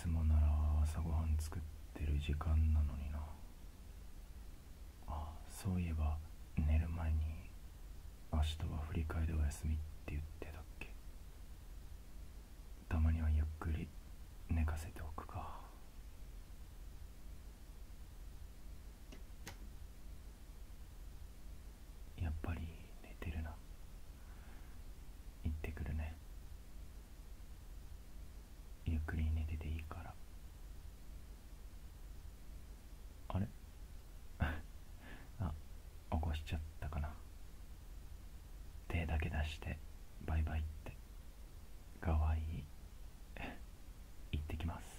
つもなら朝ごはん作ってる時間なのにな。あそういえば寝る前に明日は振り返りでお休みって言ってたっけ。たまにはゆっくり寝かせておくかやっぱり寝てるな行ってくるねゆっくり寝てていいからあれあ起こしちゃったかな手だけ出してバイバイってかわいい行ってきます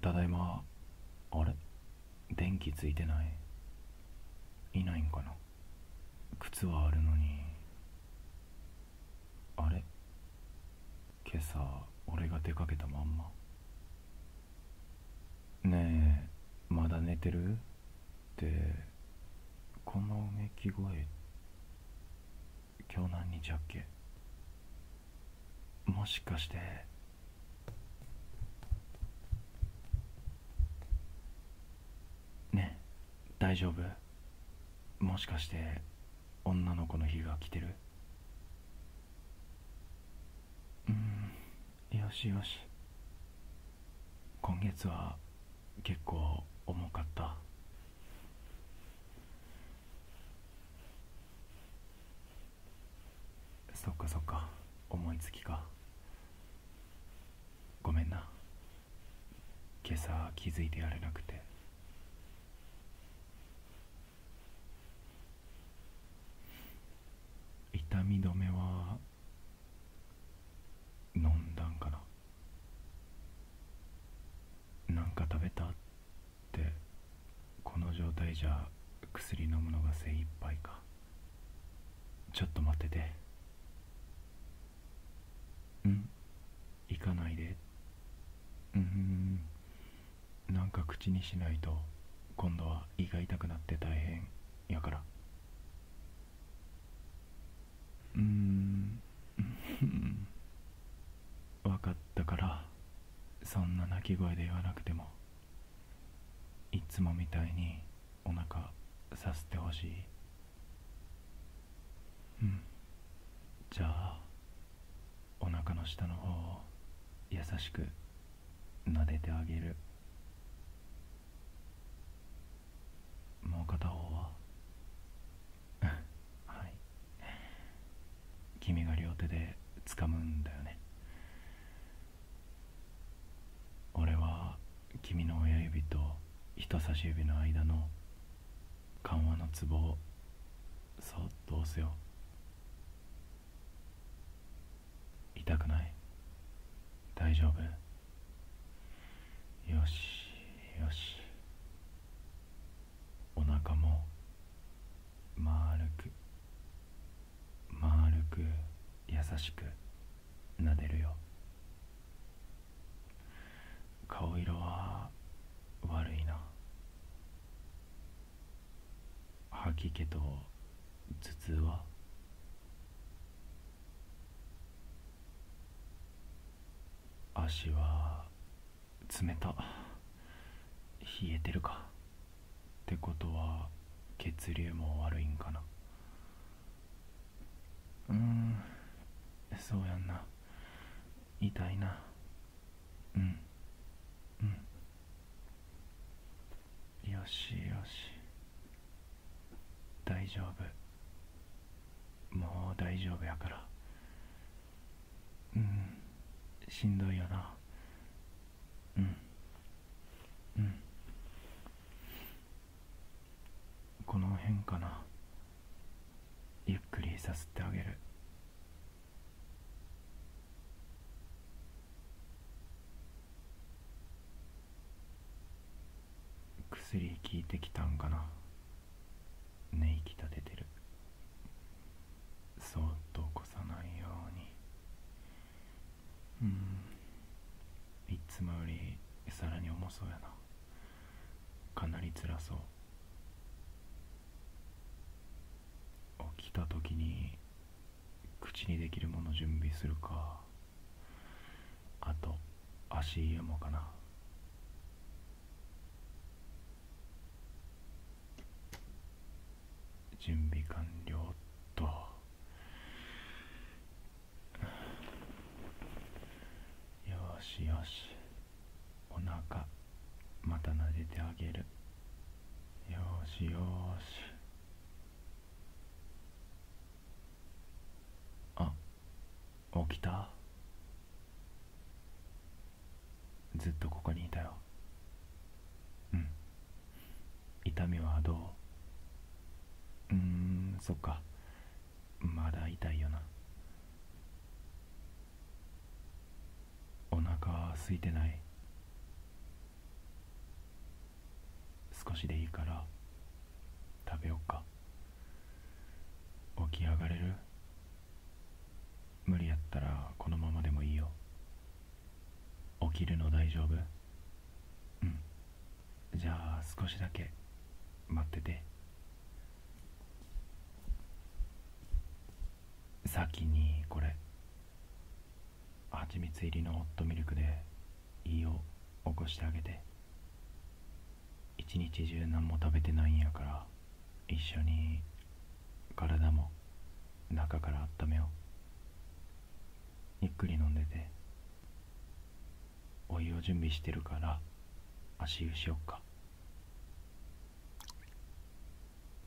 ただいまあれ電気ついてない。いないんかな。靴はあるのに。あれ？今朝俺が出かけたまんま。ねえまだ寝てる？ってこのうめき声。今日何日やっけ？もしかしてねえ大丈夫？もしかして女の子の日が来てる？うん。よしよし。今月は結構重かった。そっかそっか。思いつきか。ごめんな。今朝気づいてやれなくて痛み止めは飲んだんかななんか食べたってこの状態じゃ薬飲むのが精一杯か。ちょっと待ってて。うん？行かないで。うん。なんか口にしないと今度は胃が痛くなって大変やから。うーん。分かったからそんな鳴き声で言わなくてもいつもみたいにお腹させてほしい。うん。じゃあお腹の下の方を優しく撫でてあげる。もう片方は？はい。君が両手で掴むんだよね。俺は君の親指と人差し指の間の緩和のツボ。をそっと押すよ痛くない？大丈夫？よしよし。お腹も丸く丸く優しく撫でるよ。顔色は悪いき気と頭痛は足は冷た冷えてる。かってことは血流も悪いんかなうんそうやんな痛いなうんよしよし大丈夫。もう大丈夫やから。うん。しんどいよな。うん。うん。この辺かな。ゆっくりさすってあげる。薬効いてきたんかな。寝息立ててる。そっと起こさないように。うん。いつもよりさらに重そうやな。かなり辛そう。起きた時に口にできるもの準備するか。あと足湯もかな。準備完了っと。よしよし。お腹また撫でてあげる。よしよし。あ起きた？ずっとここにいたよ。うん。痛みはどう？うーんそっか。まだ痛いよな。お腹空いてない。少しでいいから食べよっか。起き上がれる？無理やったらこのままでもいいよ。起きるの大丈夫？うん。じゃあ少しだけ待ってて。先にこれ蜂蜜入りのホットミルクで胃を起こしてあげて一日中何も食べてないんやから一緒に体も中から温めよう。ゆっくり飲んでてお湯を準備してるから足湯しよっか。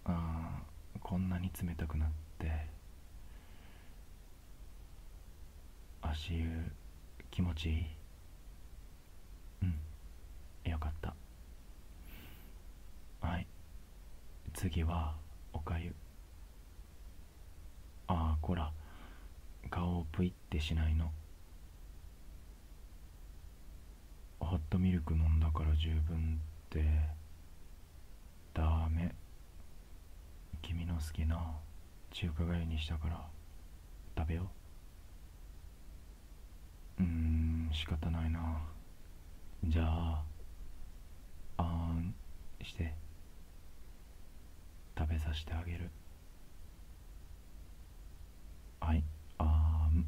あーこんなに冷たくなって足湯気持ちいいうんよかったはい。次はおかゆ。ああこら。顔をプイってしないの。ホットミルク飲んだから十分ってダメ。君の好きな中華がゆにしたから食べよううーん仕方ないな。じゃああんして食べさせてあげる。はいあーん。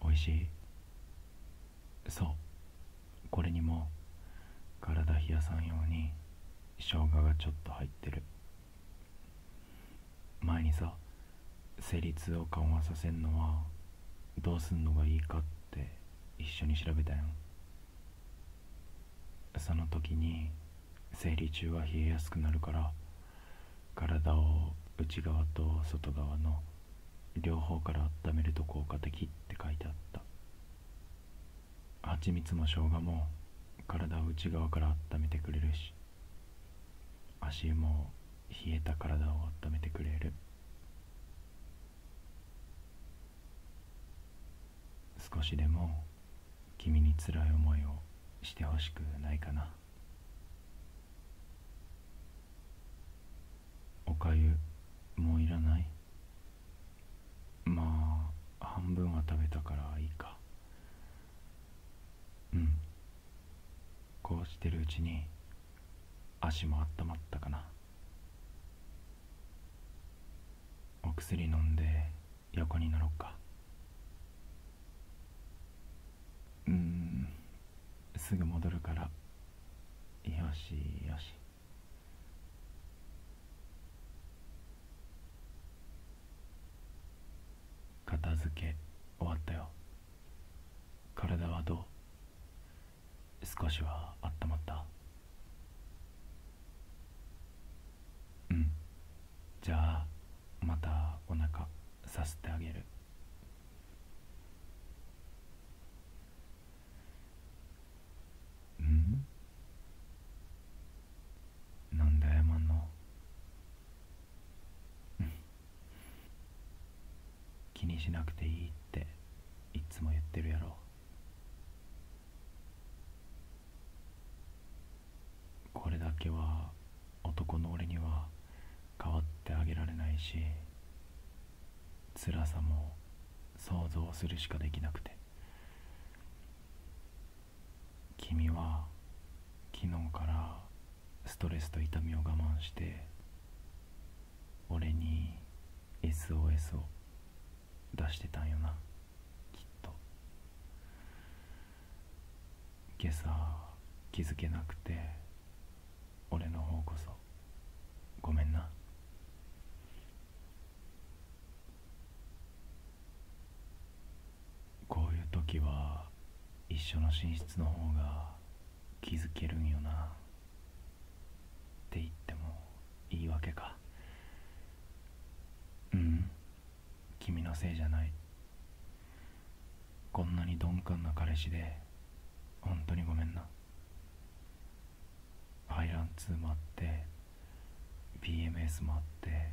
おいしい？そう。これにも体冷やさんように生姜がちょっと入ってる。前にさ生理痛を緩和させんのはどうすんのがいいかって一緒に調べたやんその時に生理中は冷えやすくなるから体を内側と外側の両方から温めると効果的って書いてあった。蜂蜜も生姜も体を内側から温めてくれるし足も冷えた体を温めてくれる。少しでも君に辛い思いをしてほしくないかな。おかゆもういらない？まあ半分は食べたからいいか。うん。こうしてるうちに足も温まったかな。お薬飲んで横になろっかうんすぐ戻るから。よしよし。片付け終わったよ。体はどう？少しは温まった？うん。じゃあまたお腹さすってあげるうんなんで謝んのうん気にしなくていいっていっつも言ってるやろ。これだけは男の俺には変わってあげられないし辛さも想像するしかできなくて。君は昨日からストレスと痛みを我慢して俺に SOS を出してたんよな。きっと。今朝気づけなくて俺の方こそ。ごめんな。こういう時は一緒の寝室の方が気づけるんよな。って言ってもいいわけかうん君のせいじゃない。こんなに鈍感な彼氏で本当にごめんな。排卵痛もあって PMS もあって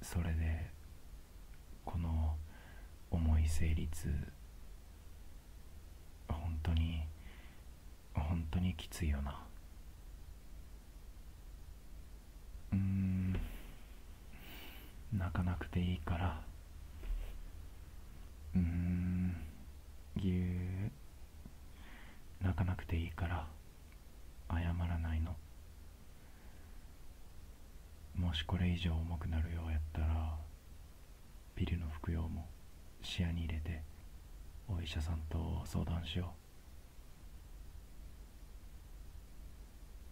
それでこの重い生理痛本当に本当にきついよな。うーん。泣かなくていいから。うん。ぎゅー泣かなくていいから。謝らないの。もしこれ以上重くなるようやったらピルの服用も視野に入れてお医者さんと相談しよ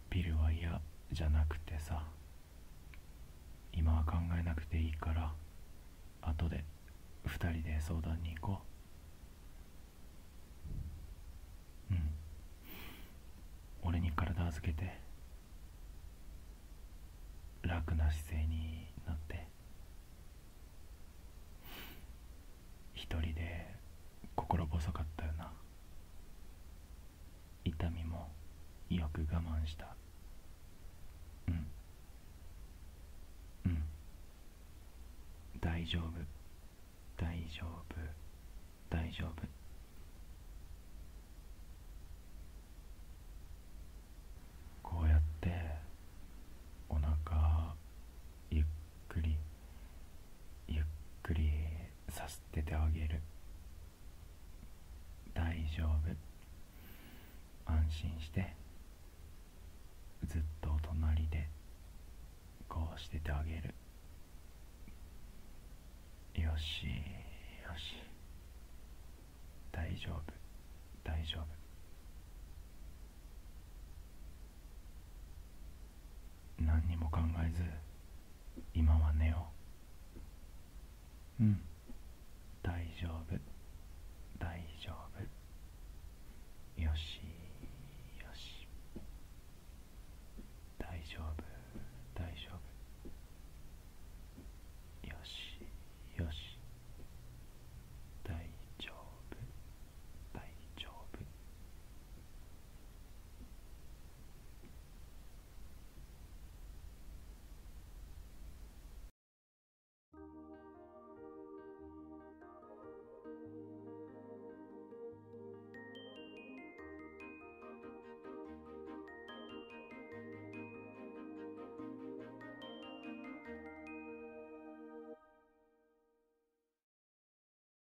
う。ピルは嫌じゃなくてさ。今は考えなくていいから後で2人で相談に行こう。うん。俺に体預けて楽な姿勢になって一人で心細かったよな痛みもよく我慢したうんうん大丈夫。大丈夫。大丈夫。こうやってお腹ゆっくりゆっくりさすっててあげる。大丈夫。安心してずっとお隣でこうしててあげる。しよし。大丈夫大丈夫。何にも考えず今は寝よう。うん。